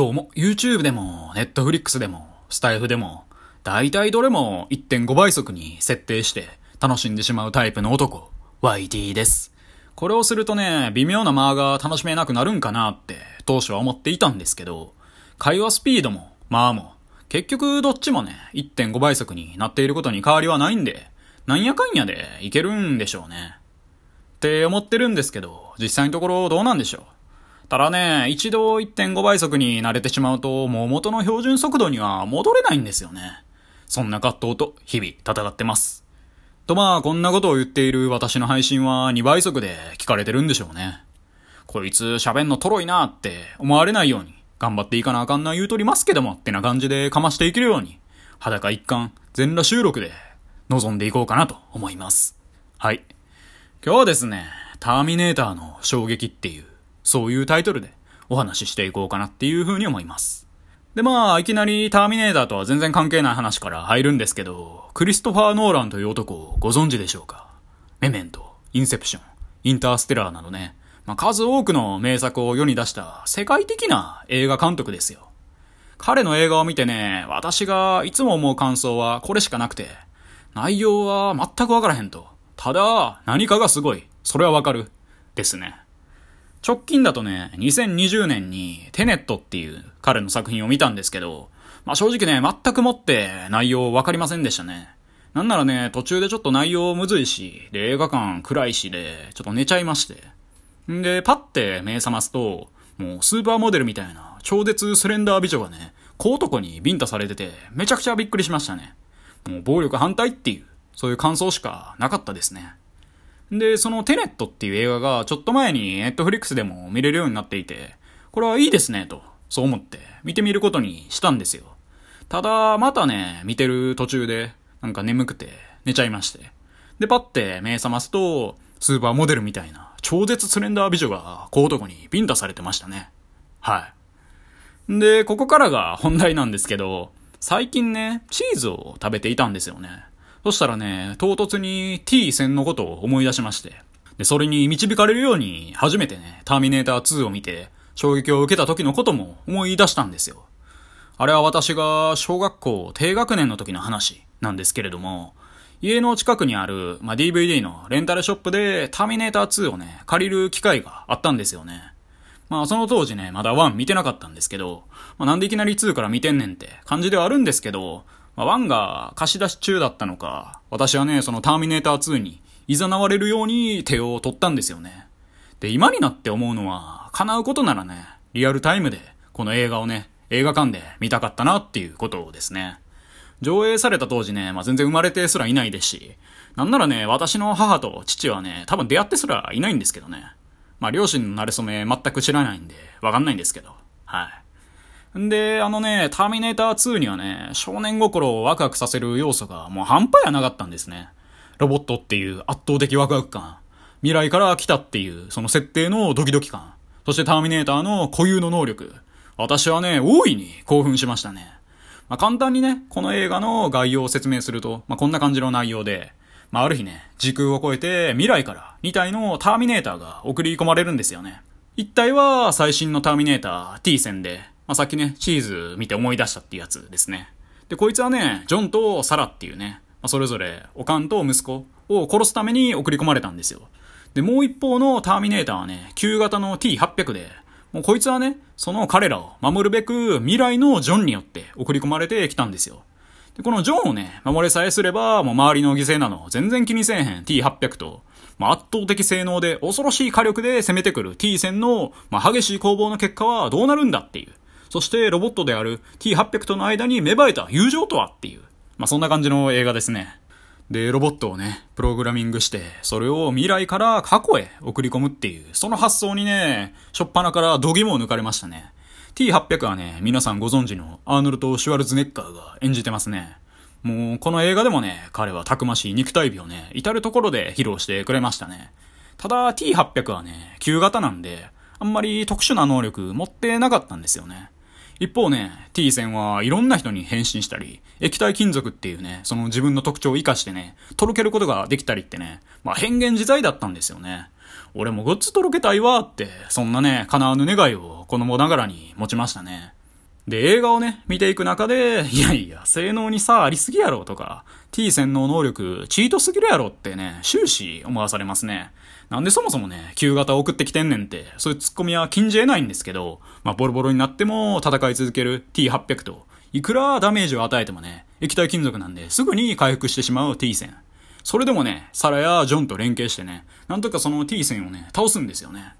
どうも、YouTube でも、Netflix でも、スタイフでも、大体どれも1.5倍速に設定して楽しんでしまうタイプの男、YT です。これをするとね、微妙な間が楽しめなくなるんかなって当初は思っていたんですけど、会話スピードも、間も、結局どっちもね、1.5倍速になっていることに変わりはないんで、なんやかんやでいけるんでしょうね。って思ってるんですけど、実際のところどうなんでしょう？ただね、一度1.5倍速に慣れてしまうと、もう元の標準速度には戻れないんですよね。そんな葛藤と日々戦ってます。とまあ、こんなことを言っている私の配信は2倍速で聞かれてるんでしょうね。こいつ喋んのとろいなって思われないように頑張っていかなあかんな言うとりますけどもってな感じでかましていけるように裸一貫全裸収録で臨んでいこうかなと思います。はい。今日はですね、ターミネーターの衝撃っていう、そういうタイトルでお話ししていこうかなっていう風に思います。で、まあ、いきなりターミネーターとは全然関係ない話から入るんですけど、クリストファー・ノーランという男をご存知でしょうか？メメント、インセプション、インターステラーなどね、まあ、数多くの名作を世に出した世界的な映画監督ですよ。彼の映画を見てね、私がいつも思う感想はこれしかなくて、内容は全くわからへんと。ただ、何かがすごい。それはわかる。ですね。直近だとね、2020年にテネットっていう彼の作品を見たんですけど、まあ正直ね、全くもって内容わかりませんでしたね。なんならね、途中でちょっと内容むずいし、で、映画館暗いしで、ちょっと寝ちゃいまして。んで、パッて目覚ますと、もうスーパーモデルみたいな超絶スレンダー美女がね、小男にビンタされてて、めちゃくちゃびっくりしましたね。もう暴力反対っていう、そういう感想しかなかったですね。で、そのテネットっていう映画がちょっと前にネットフリックスでも見れるようになっていて、これはいいですね、と、そう思って見てみることにしたんですよ。ただ、またね、見てる途中で、なんか眠くて寝ちゃいまして。で、パッて目覚ますと、スーパーモデルみたいな超絶スレンダー美女が小男にビンタされてましたね。はい。で、ここからが本題なんですけど、最近ね、チーズを食べていたんですよね。そしたらね、唐突に T 戦のことを思い出しまして。で、それに導かれるように、初めてね、ターミネーター2を見て、衝撃を受けた時のことも思い出したんですよ。あれは私が小学校低学年の時の話なんですけれども、家の近くにある、まあ、DVD のレンタルショップでターミネーター2をね、借りる機会があったんですよね。まあその当時ね、まだ1見てなかったんですけど、まあなんでいきなり2から見てんねんって感じではあるんですけど、まあ、1が貸し出し中だったのか、私はね、そのターミネーター2に誘われるように手を取ったんですよね。で、今になって思うのは、叶うことならね、リアルタイムでこの映画をね、映画館で見たかったなっていうことですね。上映された当時ね、まあ、全然生まれてすらいないですし、なんならね、私の母と父はね、多分出会ってすらいないんですけどね。まあ、両親の馴れ初め全く知らないんで、わかんないんですけど。はい。んで、あのね、ターミネーター2にはね、少年心をワクワクさせる要素がもう半端やなかったんですね。ロボットっていう圧倒的ワクワク感。未来から来たっていう、その設定のドキドキ感。そしてターミネーターの固有の能力。私はね、大いに興奮しましたね。まあ、簡単にね、この映画の概要を説明すると、まあ、こんな感じの内容で、まあ、ある日ね、時空を超えて未来から2体のターミネーターが送り込まれるんですよね。1体は最新のターミネーター T 戦で、まあ、さっきね、チーズ見て思い出したっていうやつですね。で、こいつはね、ジョンとサラっていうね、まあ、それぞれ、おかんと息子を殺すために送り込まれたんですよ。で、もう一方のターミネーターはね、旧型の T800 で、もうこいつはね、その彼らを守るべく未来のジョンによって送り込まれてきたんですよ。で、このジョンをね、守れさえすれば、もう周りの犠牲なの全然気にせえへん T800 と、まあ、圧倒的性能で恐ろしい火力で攻めてくる T 戦の、まあ、激しい攻防の結果はどうなるんだっていう。そしてロボットである T800 との間に芽生えた友情とはっていう。まあ、そんな感じの映画ですね。で、ロボットをね、プログラミングして、それを未来から過去へ送り込むっていう、その発想にね、しょっぱなから度肝を抜かれましたね。T800 はね、皆さんご存知のアーノルト・シュワルツネッカーが演じてますね。もう、この映画でもね、彼はたくましい肉体美をね、至るところで披露してくれましたね。ただ、T800 はね、旧型なんで、あんまり特殊な能力持ってなかったんですよね。一方ね、T 線はいろんな人に変身したり、液体金属っていうね、その自分の特徴を活かしてね、とろけることができたりってね、まあ変幻自在だったんですよね。俺もグッズとろけたいわって、そんなね、叶わぬ願いを子供ながらに持ちましたね。で、映画をね、見ていく中で、いやいや、性能に差ありすぎやろとか、T 洗脳能力チートすぎるやろってね、終始思わされますね。なんでそもそもね、旧型送ってきてんねんって、そういうツッコミは禁じ得ないんですけど、まあ、ボロボロになっても戦い続ける T800 と、いくらダメージを与えてもね、液体金属なんですぐに回復してしまう T 線。それでもね、サラやジョンと連携してね、なんとかその T 線をね、倒すんですよね。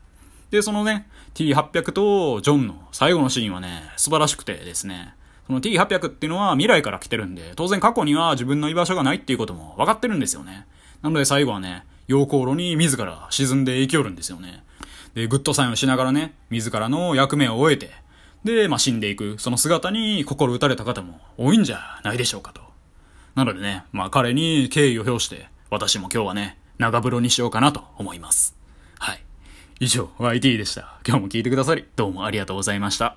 で、そのね、T800 とジョンの最後のシーンはね、素晴らしくてですね、その T800 っていうのは未来から来てるんで、当然過去には自分の居場所がないっていうことも分かってるんですよね。なので最後はね、陽光炉に自ら沈んで生きよるんですよね。で、グッドサインをしながらね、自らの役目を終えて、で、まあ、死んでいく、その姿に心打たれた方も多いんじゃないでしょうかと。なのでね、まあ、彼に敬意を表して、私も今日はね、長風呂にしようかなと思います。以上、YT でした。今日も聞いてくださり、どうもありがとうございました。